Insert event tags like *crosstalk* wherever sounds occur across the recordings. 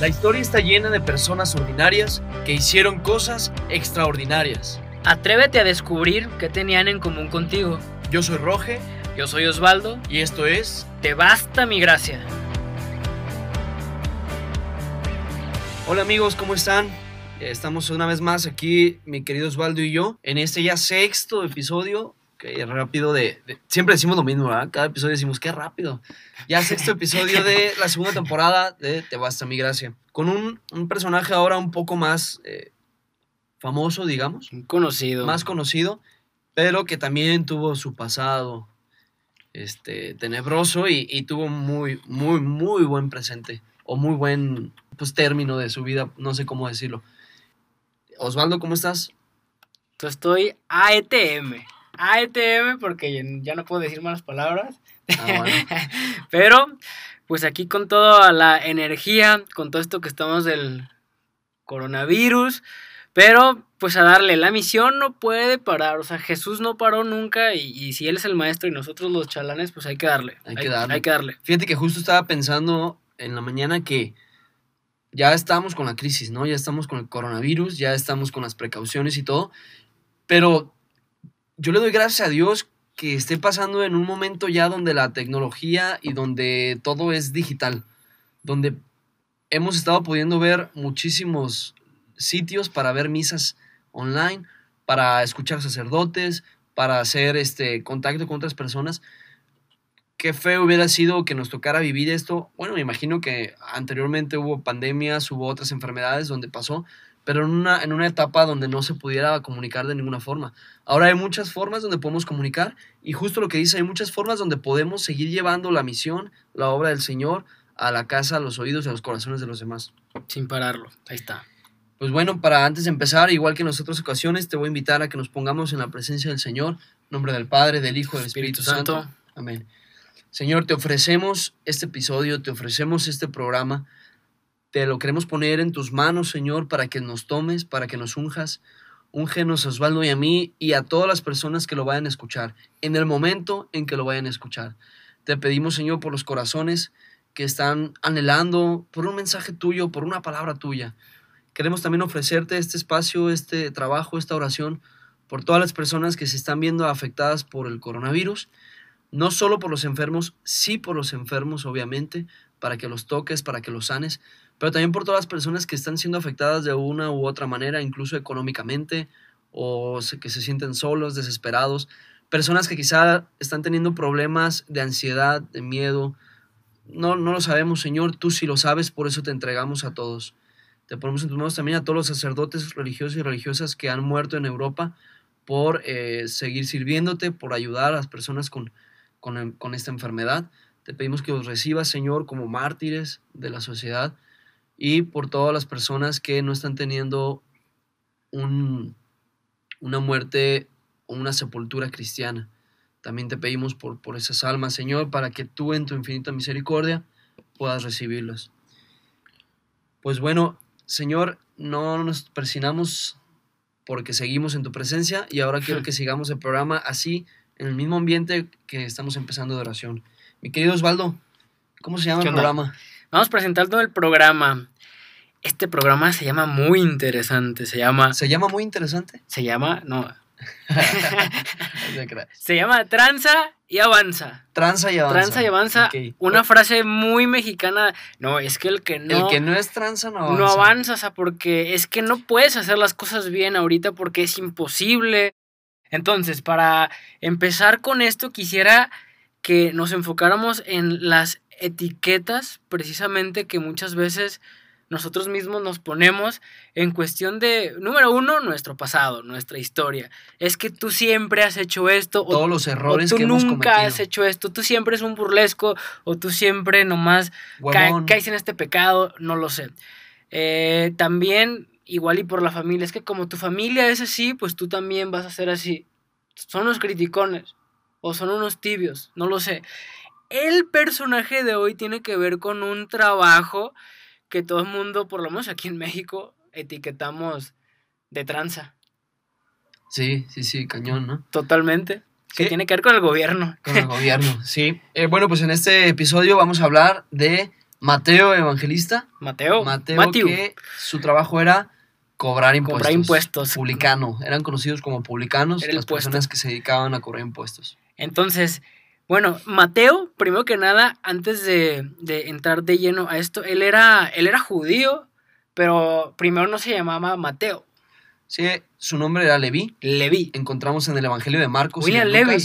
La historia está llena de personas ordinarias que hicieron cosas extraordinarias. Atrévete a descubrir qué tenían en común contigo. Yo soy Roge Yo soy Osvaldo. y esto es... Te basta mi gracia. Hola amigos, ¿cómo están? Estamos una vez más aquí, mi querido Osvaldo y yo, en este ya sexto episodio. Rápido de, de- Siempre decimos lo mismo, ¿verdad? Cada episodio decimos, qué rápido. Ya sexto episodio de la segunda temporada de Te basta mi gracia. Con un, un personaje ahora un poco más eh, famoso, digamos. Conocido. más conocido, pero que también tuvo su pasado este, tenebroso y, y tuvo muy, muy, muy buen presente o muy buen pues, término de su vida, no sé cómo decirlo. Osvaldo, ¿cómo estás? Yo estoy AETM. AETM porque ya- no puedo decir malas palabras. Ah, bueno. *laughs* Pero, pues aquí con toda la energía, con todo esto que estamos del coronavirus, pero pues a darle, la misión no puede parar, o sea, Jesús no paró nunca y, y si Él es el maestro y nosotros los chalanes, pues hay que darle. Hay que darle. Hay que darle. Fíjate que justo estaba pensando en la mañana que ya estamos con la crisis, ¿no? Ya estamos con el coronavirus, ya estamos con las precauciones y todo, pero yo le doy gracias a Dios que esté pasando en un momento ya donde la tecnología y donde todo es digital, donde hemos estado pudiendo ver muchísimos sitios para ver misas online, para escuchar sacerdotes, para hacer este contacto con otras personas qué feo hubiera sido que nos tocara vivir esto. Bueno, me imagino que anteriormente hubo pandemias, hubo otras enfermedades donde pasó, pero en una, en una etapa donde no se pudiera comunicar de ninguna forma. Ahora hay muchas formas donde podemos comunicar y justo lo que dice, hay muchas formas donde podemos seguir llevando la misión, la obra del Señor a la casa, a los oídos y a los corazones de los demás. Sin pararlo. Ahí está. Pues bueno, para antes de empezar, igual que en las otras ocasiones, te voy a invitar a que nos pongamos en la presencia del Señor, en nombre del Padre, del Hijo del Espíritu, Santo. Amén. Señor, te ofrecemos este episodio, te ofrecemos este programa. Te lo queremos poner en tus manos, Señor, para que nos tomes, para que nos unjas. Úngenos a Osvaldo y a mí y a todas las personas que lo vayan a escuchar, en el momento en que lo vayan a escuchar. Te pedimos, Señor, por los corazones que están anhelando por un mensaje tuyo, por una palabra tuya. Queremos también ofrecerte este espacio, este trabajo, esta oración por todas las personas que se están viendo afectadas por el coronavirus no solo por los enfermos, sí por los enfermos, obviamente, para que los toques, para que los sanes, pero también por todas las personas que están siendo afectadas de una u otra manera, incluso económicamente, o que se sienten solos, desesperados, personas que quizá están teniendo problemas de ansiedad, de miedo. No, no lo sabemos, Señor, tú sí lo sabes, por eso te entregamos a todos. Te ponemos en tus manos también a todos los sacerdotes religiosos y religiosas que han muerto en Europa por eh, seguir sirviéndote, por ayudar a las personas con, con, con esta enfermedad. Te pedimos que los recibas, Señor, como mártires de la sociedad y por todas las personas que no están teniendo un- una muerte o una sepultura cristiana. También te pedimos por, por esas almas, Señor, para que tú en tu infinita misericordia puedas recibirlas. Pues bueno, Señor, no nos persinamos porque seguimos en tu presencia y ahora quiero que *laughs* sigamos el programa así, en el mismo ambiente que estamos empezando de oración. Mi querido Osvaldo, ¿cómo se llama ¿Qué el programa? Vamos presentando el programa. Este programa se llama muy interesante. Se llama. Se llama muy interesante. Se llama. No. *laughs* *laughs* Se llama Tranza y Avanza. Tranza y avanza. Tranza y Avanza. Una frase muy mexicana. No, es que el que no. El que no es tranza no avanza. no avanza, o sea, porque es que no puedes hacer las cosas bien ahorita porque es imposible. Entonces, para empezar con esto, quisiera que nos enfocáramos en las etiquetas, precisamente que muchas veces nosotros mismos nos ponemos en cuestión de, número uno, nuestro pasado, nuestra historia. Es que tú siempre has hecho esto, o Todos los errores o tú que hemos nunca cometido. has hecho esto, tú siempre es un burlesco, o tú siempre nomás ca- caes en este pecado, no lo sé. Eh, también, igual y por la familia, es que como tu familia es así, pues tú también vas a ser así. Son unos criticones, o son unos tibios, no lo sé. El personaje de hoy tiene que ver con un trabajo que todo el mundo, por lo menos aquí en México, etiquetamos de tranza. Sí, sí, sí, cañón, ¿no? Totalmente. Que Sí. tiene que ver con el gobierno. Con el gobierno, *laughs* sí. Eh, bueno, pues en este episodio vamos a hablar de Mateo, evangelista. Mateo. Mateo, que su trabajo era cobrar impuestos. Cobrar impuestos. Publicano. Eran conocidos como publicanos las personas que se dedicaban a cobrar impuestos. Entonces, bueno, Mateo, primero que nada, antes de, entrar de lleno a esto, él era, él era judío, pero primero no se llamaba Mateo. Sí, su nombre era Leví. Leví. Encontramos en el Evangelio de Marcos. William Leví.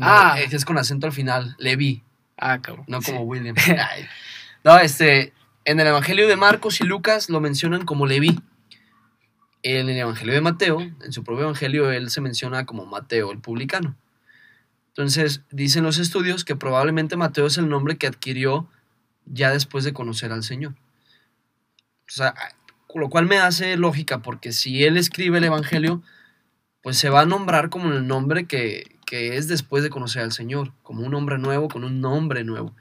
ah. Es con acento al final, Leví. Ah, cabrón. No como William. *laughs* no, este, en el Evangelio de Marcos y Lucas lo mencionan como Leví. En el Evangelio de Mateo, en su propio Evangelio, él se menciona como Mateo, el publicano. Entonces, dicen los estudios que probablemente Mateo es el nombre que adquirió ya después de conocer al Señor. O sea, lo cual me hace lógica, porque si él escribe el Evangelio, pues se va a nombrar como el nombre que, es después de conocer al Señor, como un hombre nuevo, con un nombre nuevo.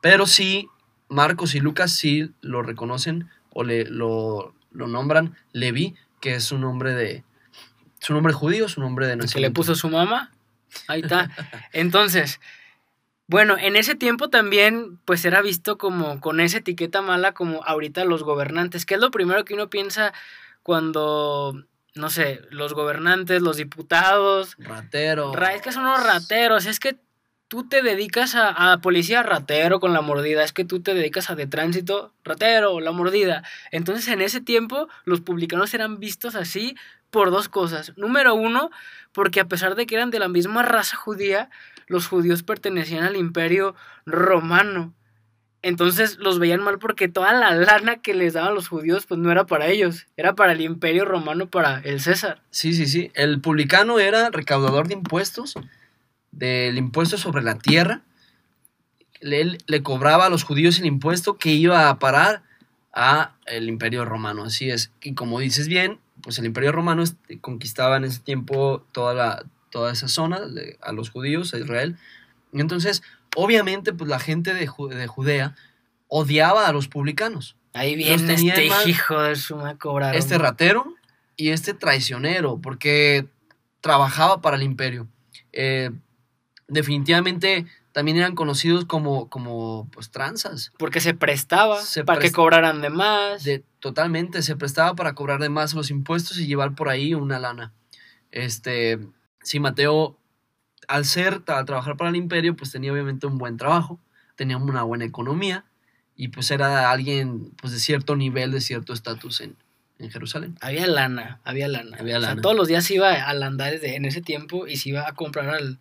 Pero sí, Marcos y Lucas sí lo reconocen o le, lo, nombran Levi, que es su nombre de... Su nombre judío, su nombre de nacimiento. ¿Que le puso su mamá? Ahí está. Entonces, bueno, en ese tiempo también pues era visto como con esa etiqueta mala como ahorita los gobernantes, que es lo primero que uno piensa cuando, no sé, los gobernantes, los diputados. Rateros. es que son unos rateros, es que tú te dedicas a, a, policía ratero con la mordida, es que tú te dedicas a de tránsito ratero, la mordida. Entonces en ese tiempo los publicanos eran vistos así por dos cosas. Número uno, porque a pesar de que eran de la misma raza judía, los judíos pertenecían al imperio romano. Entonces los veían mal porque toda la lana que les daban los judíos pues no era para ellos, era para el imperio romano, para el César. Sí, sí, sí. El publicano era recaudador de impuestos, del impuesto sobre la tierra. Él le cobraba a los judíos el impuesto que iba a parar a el imperio romano, así es. Y como dices bien, pues el imperio romano conquistaba en ese tiempo toda, la, toda esa zona, a los judíos, a Israel. Y entonces, obviamente, pues la gente de, de Judea odiaba a los publicanos. Ahí viene este hijo de su cobrar. Este ratero y este traicionero, porque trabajaba para el imperio. Eh, definitivamente también eran conocidos como, como pues, tranzas. Porque se prestaba para que cobraran de más. De, totalmente, se prestaba para cobrar de más los impuestos y llevar por ahí una lana. Este, sí, Mateo, al ser, al trabajar para el imperio, pues tenía obviamente un buen trabajo, tenía una buena economía y pues era alguien pues de cierto nivel, de cierto estatus en, Jerusalén. Había lana, había lana. Había lana. todos los días iba al andar en ese tiempo y se iba a comprar al,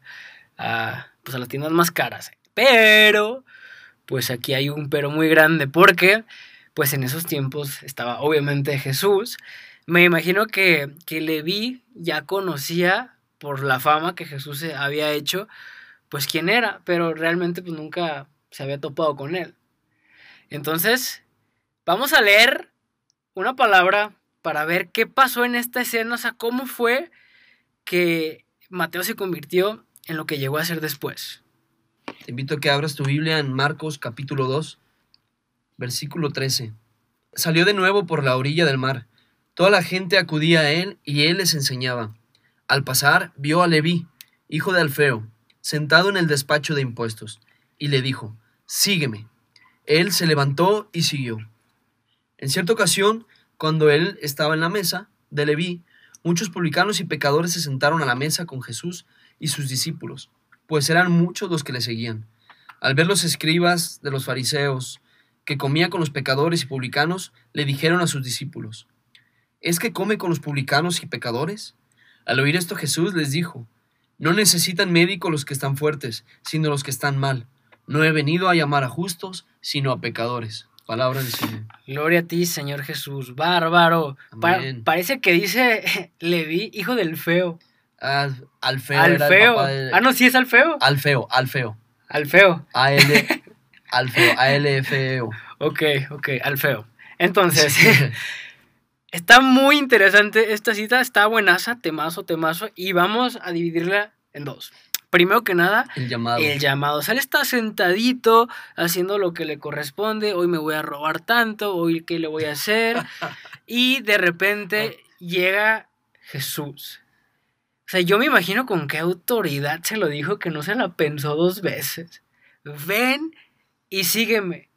a, pues a las tiendas más caras. Pero, pues aquí hay un pero muy grande porque, pues en esos tiempos estaba obviamente Jesús. Me imagino que, que Leví ya conocía por la fama que Jesús había hecho, pues quién era, pero realmente pues nunca se había topado con él. Entonces, vamos a leer una palabra para ver qué pasó en esta escena, o sea, cómo fue que Mateo se convirtió en lo que llegó a ser después. Te invito a que abras tu Biblia en Marcos capítulo 2, versículo 13. Salió de nuevo por la orilla del mar. Toda la gente acudía a él y él les enseñaba. Al pasar vio a Leví, hijo de Alfeo, sentado en el despacho de impuestos, y le dijo, Sígueme. Él se levantó y siguió. En cierta ocasión, cuando él estaba en la mesa de Leví, muchos publicanos y pecadores se sentaron a la mesa con Jesús y sus discípulos, pues eran muchos los que le seguían. Al ver los escribas de los fariseos, que comía con los pecadores y publicanos, le dijeron a sus discípulos, ¿es que come con los publicanos y pecadores? Al oír esto Jesús les dijo, no necesitan médico los que están fuertes, sino los que están mal. No he venido a llamar a justos, sino a pecadores. Palabra del Señor. Gloria a ti, Señor Jesús. Bárbaro. parece que dice *laughs* Leví, hijo del feo. Ah, Alfeo. Alfeo. Ah, no, sí es Alfeo. Alfeo, Alfeo. Alfeo. A-L. Alfeo, A-L-F-E-O. *laughs* Ok, ok, Alfeo. Entonces, *laughs* está muy interesante esta cita, está buenaza, temazo, temazo, y vamos a dividirla en dos. Primero que nada, el llamado. El llamado. O sea, él está sentadito, haciendo lo que le corresponde. Hoy me voy a robar tanto, hoy qué le voy a hacer. *laughs* y de repente llega Jesús. O sea, yo me imagino con qué autoridad se lo dijo que no se la pensó dos veces. Ven y sígueme.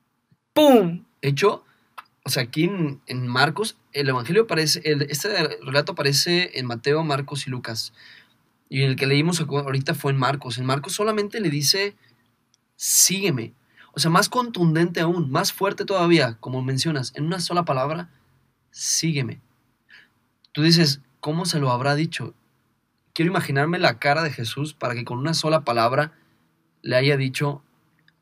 ¡pum! Hecho, o sea, aquí en, Marcos, el Evangelio aparece, el, este relato aparece en Mateo, Marcos y Lucas. Y el que leímos ahorita fue en Marcos. En Marcos solamente le dice, sígueme. O sea, más contundente aún, más fuerte todavía, como mencionas, en una sola palabra, sígueme. Tú dices, ¿cómo se lo habrá dicho? Quiero imaginarme la cara de Jesús para que con una sola palabra le haya dicho,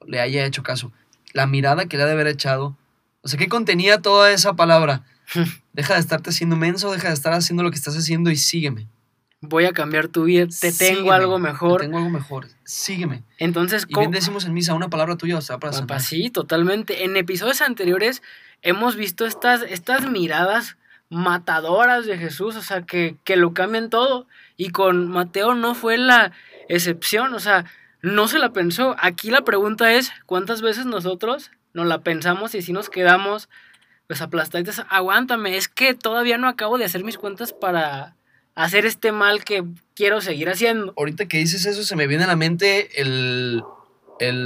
le haya hecho caso. La mirada que le ha de haber echado. O sea, ¿qué contenía toda esa palabra? *laughs* Deja de estarte haciendo menso, deja de estar haciendo lo que estás haciendo y sígueme. Voy a cambiar tu vida, te tengo algo mejor. Te tengo algo mejor, sígueme. Entonces, y bien decimos en misa, una palabra tuya o sea para sanar. Sí, totalmente. En episodios anteriores hemos visto estas, estas miradas matadoras de Jesús, o sea, que, que lo cambian todo. Y con Mateo no fue la excepción, o sea, no se la pensó. Aquí la pregunta es, ¿cuántas veces nosotros nos la pensamos y si nos quedamos pues aplastados? Aguántame, es que todavía no acabo de hacer mis cuentas para hacer este mal que quiero seguir haciendo. Ahorita que dices eso, se me viene a la mente el,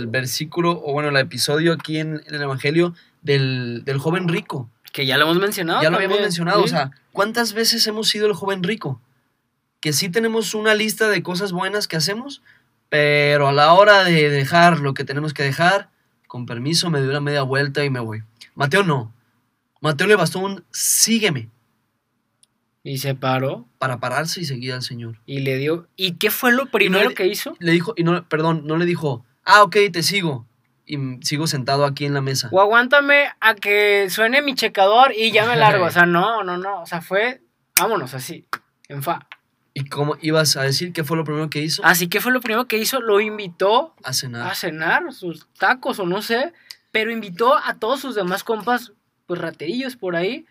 versículo, o bueno, el episodio aquí en, el Evangelio del, joven rico. Que ya lo hemos mencionado. Ya lo habíamos mencionado, o sea, ¿cuántas veces hemos sido el joven rico? Que sí tenemos una lista de cosas buenas que hacemos, pero a la hora de dejar lo que tenemos que dejar, con permiso, me doy una media vuelta y me voy. Mateo no. Mateo le bastó un sígueme. Y se paró. Para pararse y seguir al Señor. Y le dio. ¿Y qué fue lo primero que hizo? Le dijo, y no, perdón, no le dijo, ah, ok, te sigo. Y sigo sentado aquí en la mesa. O aguántame a que suene mi checador y ya me largo. *laughs* o sea, no, no, no. O sea, fue, vámonos así, en fa. ¿Y cómo ibas a decir qué fue lo primero que hizo? Así que fue lo primero que hizo, lo invitó a cenar. A cenar, sus tacos o no sé, pero invitó a todos sus demás compas, pues raterillos por ahí.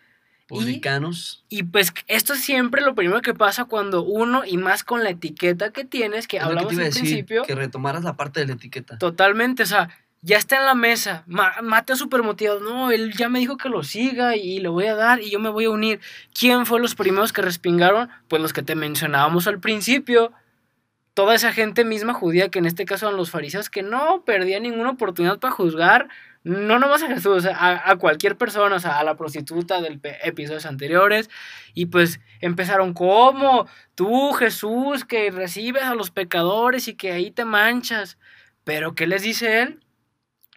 Publicanos. Y, pues esto es siempre lo primero que pasa cuando uno, y más con la etiqueta que tienes, que hablamos al principio. Que retomaras la parte de la etiqueta. Totalmente, o sea, ya está en la mesa. Mateo súper motivado. No, él ya me dijo que lo siga y le voy a dar y yo me voy a unir. ¿Quién fue los primeros que respingaron? Pues los que te mencionábamos al principio. Toda esa gente misma judía, que en este caso eran los fariseos, que no perdía ninguna oportunidad para juzgar no nomás a Jesús, a, cualquier persona, o sea, a la prostituta del episodios anteriores. Y pues empezaron como tú, Jesús, que recibes a los pecadores y que ahí te manchas. Pero ¿qué les dice él?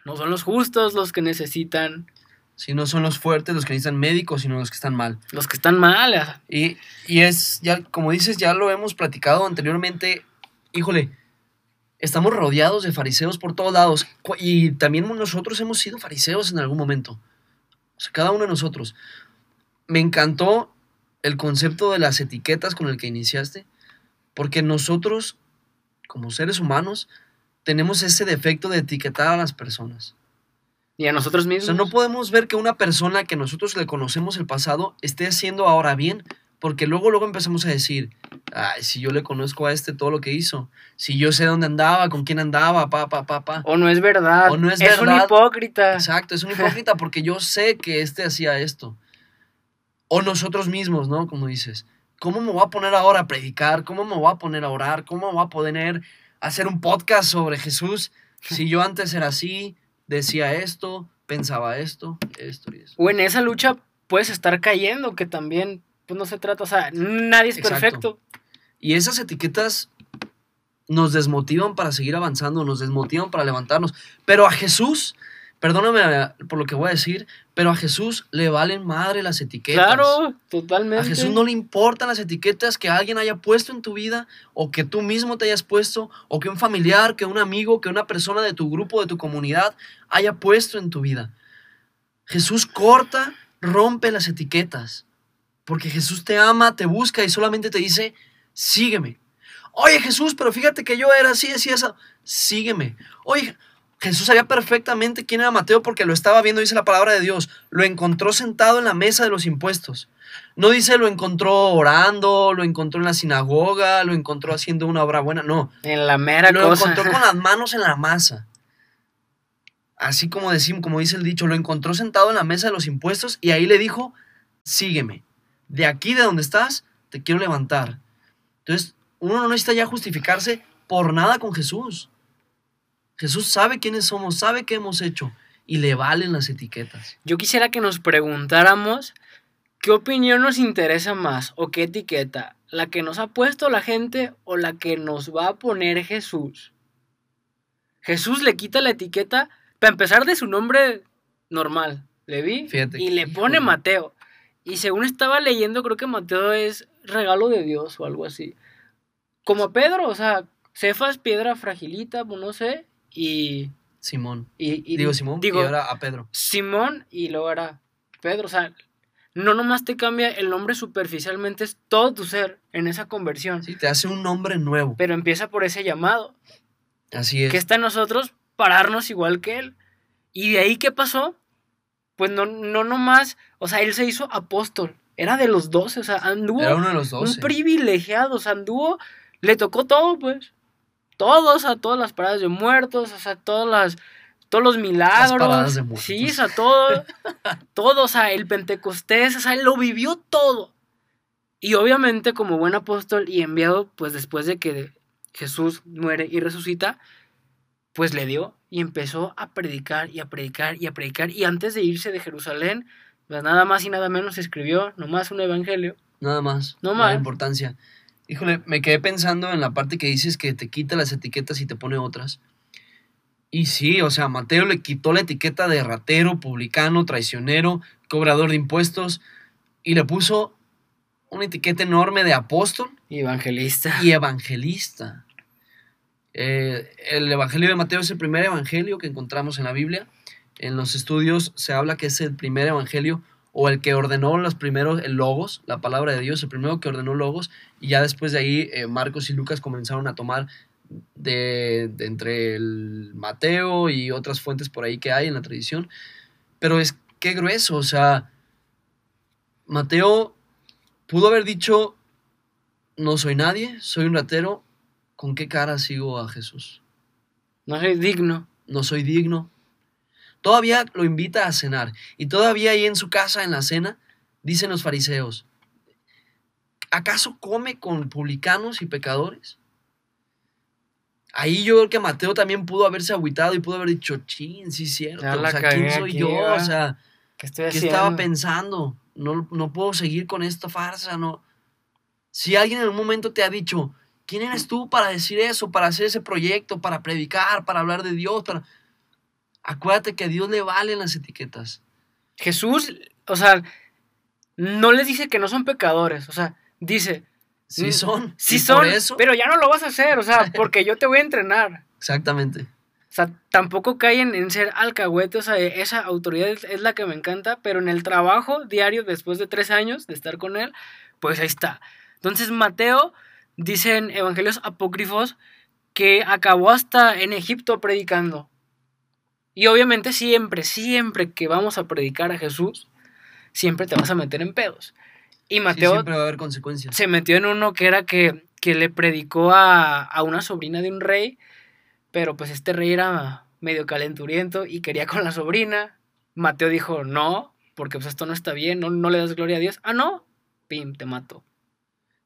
No son los justos los que necesitan. Si no son los fuertes los que necesitan médicos, sino los que están mal. Los que están mal. Y, y es, ya, como dices, ya lo hemos platicado anteriormente. Híjole, estamos rodeados de fariseos por todos lados. Y también nosotros hemos sido fariseos en algún momento. O sea, cada uno de nosotros. Me encantó el concepto de las etiquetas con el que iniciaste, porque nosotros, como seres humanos, tenemos ese defecto de etiquetar a las personas. Y a nosotros mismos. O sea, no podemos ver que una persona que nosotros le conocemos el pasado esté haciendo ahora bien, porque luego, luego empezamos a decir, Ay, si yo le conozco a este todo lo que hizo, si yo sé dónde andaba, con quién andaba, pa, pa, pa, pa. O no es verdad. O no es, es un hipócrita. Exacto, es un *laughs* hipócrita porque yo sé que este hacía esto. O nosotros mismos, ¿no? Como dices, ¿cómo me voy a poner ahora a predicar? ¿Cómo me voy a poner a orar? ¿Cómo me voy a poner hacer un podcast sobre Jesús si yo antes era así, decía esto, pensaba esto, esto y eso? O en esa lucha puedes estar cayendo, que también pues no se trata, o sea, nadie es perfecto. Y esas etiquetas nos desmotivan para seguir avanzando, nos desmotivan para levantarnos. Pero a Jesús, perdóname por lo que voy a decir, pero a Jesús le valen madre las etiquetas. Claro, totalmente. A Jesús no le importan las etiquetas que alguien haya puesto en tu vida, o que tú mismo te hayas puesto, o que un familiar, que un amigo, que una persona de tu grupo, de tu comunidad haya puesto en tu vida. Jesús corta, rompe las etiquetas. Porque Jesús te ama, te busca y solamente te dice, sígueme. Oye Jesús, pero fíjate que yo era así, así, eso. Sígueme. Oye, Jesús sabía perfectamente quién era Mateo porque lo estaba viendo, dice la palabra de Dios. Lo encontró sentado en la mesa de los impuestos. No dice lo encontró orando, lo encontró en la sinagoga, lo encontró haciendo una obra buena. No. En la mera lo Lo encontró con las *laughs* manos en la masa. Así como decimos, como dice el dicho, lo encontró sentado en la mesa de los impuestos y ahí le dijo, sígueme. De aquí de donde estás, te quiero levantar. Entonces, uno no necesita ya justificarse por nada con Jesús. Jesús sabe quiénes somos, sabe qué hemos hecho. y le valen las etiquetas. Yo quisiera que nos preguntáramos qué opinión nos interesa más o qué etiqueta, la que nos ha puesto la gente o la que nos va a poner Jesús. Jesús le quita la etiqueta, para empezar de su nombre normal, Levi, y le pone Mateo. Y según estaba leyendo, creo que Mateo es regalo de Dios o algo así. Como Pedro, o sea, Cefas, piedra fragilita, pues no sé, y... Simón. Y, digo Simón, digo, y ahora a Pedro. Simón y luego era Pedro, o sea, no nomás te cambia el nombre superficialmente, es todo tu ser en esa conversión. Sí, te hace un nombre nuevo. Pero empieza por ese llamado. Así es. Que está en nosotros pararnos igual que él. Y de ahí, ¿qué pasó? Pues no, no nomás, o sea, él se hizo apóstol. Era de los doce, o sea, anduvo. Era uno de los doce. Un privilegiado, o sea, anduvo, le tocó todo, pues. Todos, a todas las paradas de muertos, o sea, todas las, todos los milagros. sí, o sea, todo, *laughs* todo, o sea, el Pentecostés, o sea, él lo vivió todo. Y obviamente, como buen apóstol y enviado, pues después de que Jesús muere y resucita, pues le dio y empezó a predicar y a predicar y a predicar. Y antes de irse de Jerusalén, pues nada más y nada menos escribió nomás un evangelio. Nada más. No más. importancia. Híjole, me quedé pensando en la parte que dices que te quita las etiquetas y te pone otras. Y sí, o sea, Mateo le quitó la etiqueta de ratero, publicano, traicionero, cobrador de impuestos y le puso una etiqueta enorme de apóstol. Y evangelista. Y evangelista. Eh, el Evangelio de Mateo es el primer Evangelio que encontramos en la Biblia. En los estudios se habla que es el primer Evangelio o el que ordenó los primeros, el Logos, la palabra de Dios, el primero que ordenó Logos, y ya después de ahí eh, Marcos y Lucas comenzaron a tomar de, de, entre el Mateo y otras fuentes por ahí que hay en la tradición. Pero es que grueso, o sea, Mateo pudo haber dicho, no soy nadie, soy un ratero, ¿con qué cara sigo a Jesús? No soy digno. No soy digno. Todavía lo invita a cenar. Y todavía ahí en su casa, en la cena, dicen los fariseos, ¿acaso come con publicanos y pecadores? Ahí yo creo que Mateo también pudo haberse agüitado y pudo haber dicho, chin, sí es cierto. O sea, ¿quién soy yo? O sea, ¿qué, estaba pensando? No, no puedo seguir con esta farsa, no. Si alguien en un momento te ha dicho, ¿Quién eres tú para decir eso, para hacer ese proyecto, para predicar, para hablar de Dios? Para... Acuérdate que a Dios le valen las etiquetas. Jesús, o sea, no les dice que no son pecadores, o sea, dice... Sí son. Sí son, pero ya no lo vas a hacer, o sea, *laughs* porque yo te voy a entrenar. Exactamente. O sea, tampoco caen en ser alcahuete, o sea, esa autoridad es la que me encanta, pero en el trabajo diario, después de tres años de estar con él, pues ahí está. Entonces, Mateo dicen evangelios apócrifos que acabó hasta en Egipto predicando. Y obviamente siempre, siempre que vamos a predicar a Jesús, siempre te vas a meter en pedos. Y Mateo siempre va a haber consecuencias. se metió en uno que era que, que le predicó a, a, una sobrina de un rey, pero pues este rey era medio calenturiento y quería con la sobrina. Mateo dijo, no, porque pues esto no está bien, no, no le das gloria a Dios. Ah, no, pim, te mato.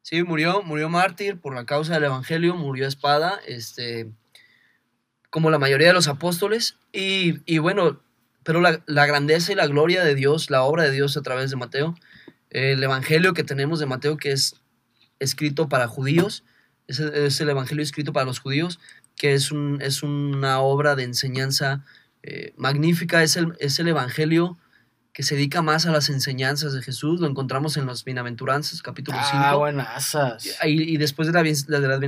Sí, murió, murió mártir por la causa del Evangelio, murió a espada, este, como la mayoría de los apóstoles. Y, bueno, pero la, grandeza y la gloria de Dios, la obra de Dios a través de Mateo, el Evangelio que tenemos de Mateo, que es escrito para judíos, es, es el Evangelio escrito para los judíos, que es, un, es una obra de enseñanza eh, magnífica, es el, es el Evangelio que se dedica más a las enseñanzas de Jesús. Lo encontramos en las Bienaventuranzas, capítulo 5. Ah, buenasas. Y, y después de, la, de las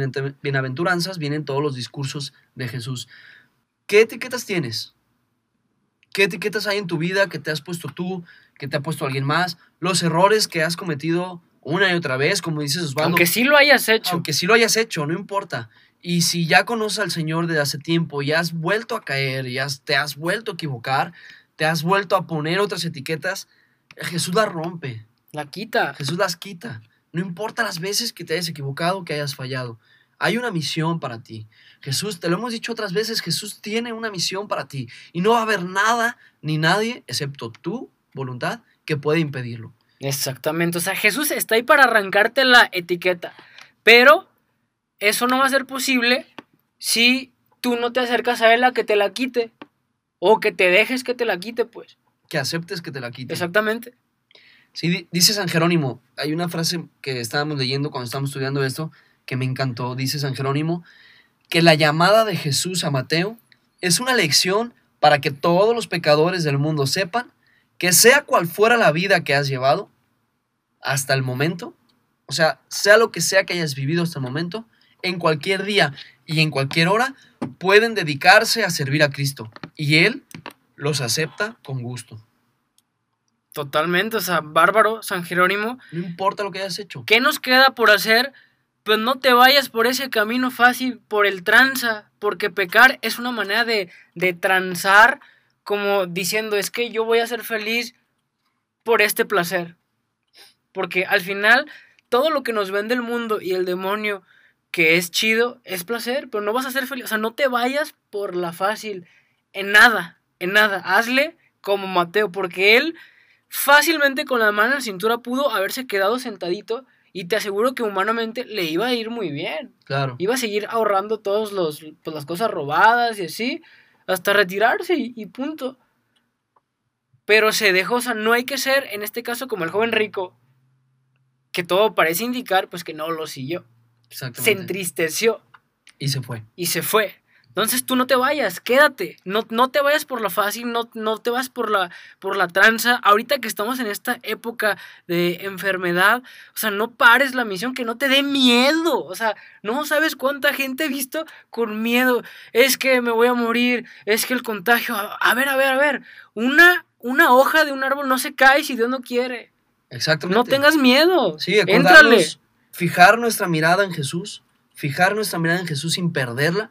Bienaventuranzas vienen todos los discursos de Jesús. ¿Qué etiquetas tienes? ¿Qué etiquetas hay en tu vida que te has puesto tú, que te ha puesto alguien más? Los errores que has cometido una y otra vez, como dices Osvaldo. Aunque sí lo hayas hecho. Aunque sí lo hayas hecho, no importa. Y si ya conoces al Señor desde hace tiempo y has vuelto a caer y has, te has vuelto a equivocar, te has vuelto a poner otras etiquetas, Jesús las rompe. La quita. Jesús las quita. No importa las veces que te hayas equivocado, que hayas fallado. Hay una misión para ti. Jesús, te lo hemos dicho otras veces, Jesús tiene una misión para ti. Y no va a haber nada ni nadie, excepto tu voluntad, que puede impedirlo. Exactamente. O sea, Jesús está ahí para arrancarte la etiqueta. Pero eso no va a ser posible si tú no te acercas a Él a que te la quite. O que te dejes que te la quite, pues. Que aceptes que te la quite. Exactamente. Sí, dice San Jerónimo, hay una frase que estábamos leyendo cuando estábamos estudiando esto, que me encantó, dice San Jerónimo, que la llamada de Jesús a Mateo es una lección para que todos los pecadores del mundo sepan que sea cual fuera la vida que has llevado hasta el momento, o sea, sea lo que sea que hayas vivido hasta el momento, en cualquier día y en cualquier hora pueden dedicarse a servir a Cristo y Él los acepta con gusto. Totalmente, o sea, bárbaro, San Jerónimo. No importa lo que hayas hecho. ¿Qué nos queda por hacer? Pues no te vayas por ese camino fácil, por el tranza, porque pecar es una manera de, de transar como diciendo, es que yo voy a ser feliz por este placer. Porque al final, todo lo que nos vende el mundo y el demonio, que es chido, es placer, pero no vas a ser feliz. O sea, no te vayas por la fácil, en nada, en nada. Hazle como Mateo, porque él fácilmente con la mano en la cintura pudo haberse quedado sentadito y te aseguro que humanamente le iba a ir muy bien. Claro. Iba a seguir ahorrando todas pues, las cosas robadas y así, hasta retirarse y, punto. Pero se dejó, o sea, no hay que ser, en este caso, como el joven rico, que todo parece indicar, pues que no lo siguió. Se entristeció. Y se fue. Y se fue. Entonces tú no te vayas, quédate. No, no te vayas por la fácil, no, no te vas por la, por la tranza. Ahorita que estamos en esta época de enfermedad, o sea, no pares la misión, que no te dé miedo. O sea, no sabes cuánta gente he visto con miedo. Es que me voy a morir, es que el contagio. A, ver, a ver, a ver. Una, una hoja de un árbol no se cae si Dios no quiere. Exactamente. No tengas miedo. Sí, Éntrale. Fijar nuestra mirada en Jesús, fijar nuestra mirada en Jesús sin perderla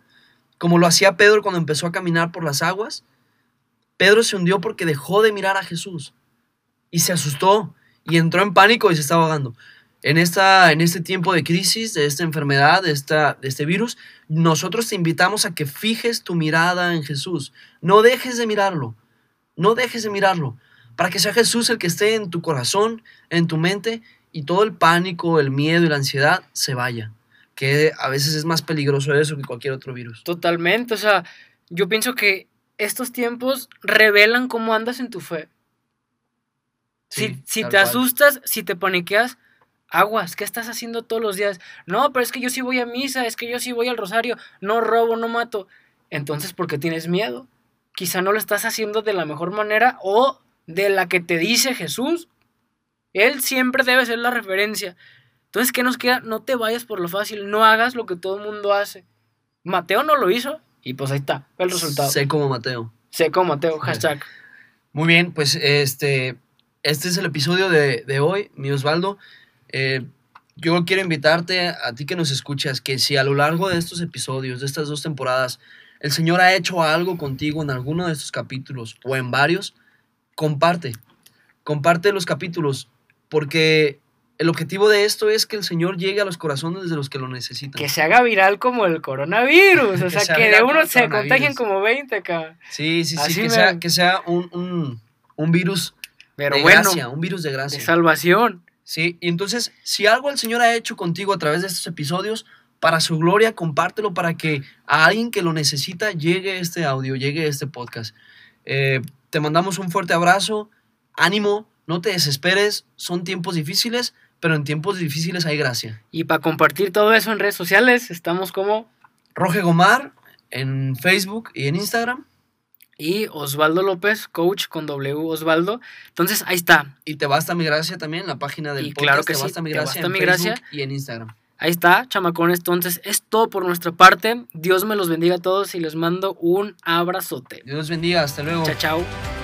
como lo hacía Pedro cuando empezó a caminar por las aguas. Pedro se hundió porque dejó de mirar a Jesús y se asustó y entró en pánico y se estaba ahogando. En, esta, en este tiempo de crisis, de esta enfermedad, de, esta, de este virus, nosotros te invitamos a que fijes tu mirada en Jesús. No dejes de mirarlo, no dejes de mirarlo, para que sea Jesús el que esté en tu corazón, en tu mente, y todo el pánico, el miedo y la ansiedad se vaya que a veces es más peligroso eso que cualquier otro virus. Totalmente, o sea, yo pienso que estos tiempos revelan cómo andas en tu fe. si, si te asustas, si te paniqueas, aguas, ¿qué estás haciendo todos los días? No, pero es que yo sí voy a misa, es que yo sí voy al rosario, no robo, no mato. Entonces, ¿por qué tienes miedo? Quizá no lo estás haciendo de la mejor manera o de la que te dice Jesús. Él siempre debe ser la referencia. Entonces, ¿qué nos queda? No te vayas por lo fácil, no hagas lo que todo el mundo hace. Mateo no lo hizo y pues ahí está el resultado. Sé como Mateo. Sé como Mateo, hashtag. Muy bien, pues este, este es el episodio de, hoy, mi Osvaldo. Eh, yo quiero invitarte a ti que nos escuchas, que si a lo largo de estos episodios, de estas dos temporadas, el Señor ha hecho algo contigo en alguno de estos capítulos o en varios, comparte. Comparte los capítulos, porque el objetivo de esto es que el Señor llegue a los corazones de los que lo necesitan. Que se haga viral como el coronavirus. *laughs* o sea, que, de uno se contagien como 20 acá. Sí, sí, sí. Que sea, que sea, un, virus Pero de bueno, gracia, un virus de gracia. De salvación. Sí, y entonces, si algo el Señor ha hecho contigo a través de estos episodios, para su gloria, compártelo para que a alguien que lo necesita llegue este audio, llegue este podcast. Eh, te mandamos un fuerte abrazo, ánimo, no te desesperes, son tiempos difíciles, pero en tiempos difíciles hay gracia. Y para compartir todo eso en redes sociales, estamos como Roge Gomar en Facebook y en Instagram. Y Osvaldo López, coach con W Osvaldo. Entonces, ahí está. Y te basta mi gracia también, la página del y Claro que te basta mi gracia en Facebook y en Instagram. Ahí está, chamacones. Entonces, es todo por nuestra parte. Dios me los bendiga a todos y les mando un abrazote. Dios bendiga. Hasta luego. Chao, chao.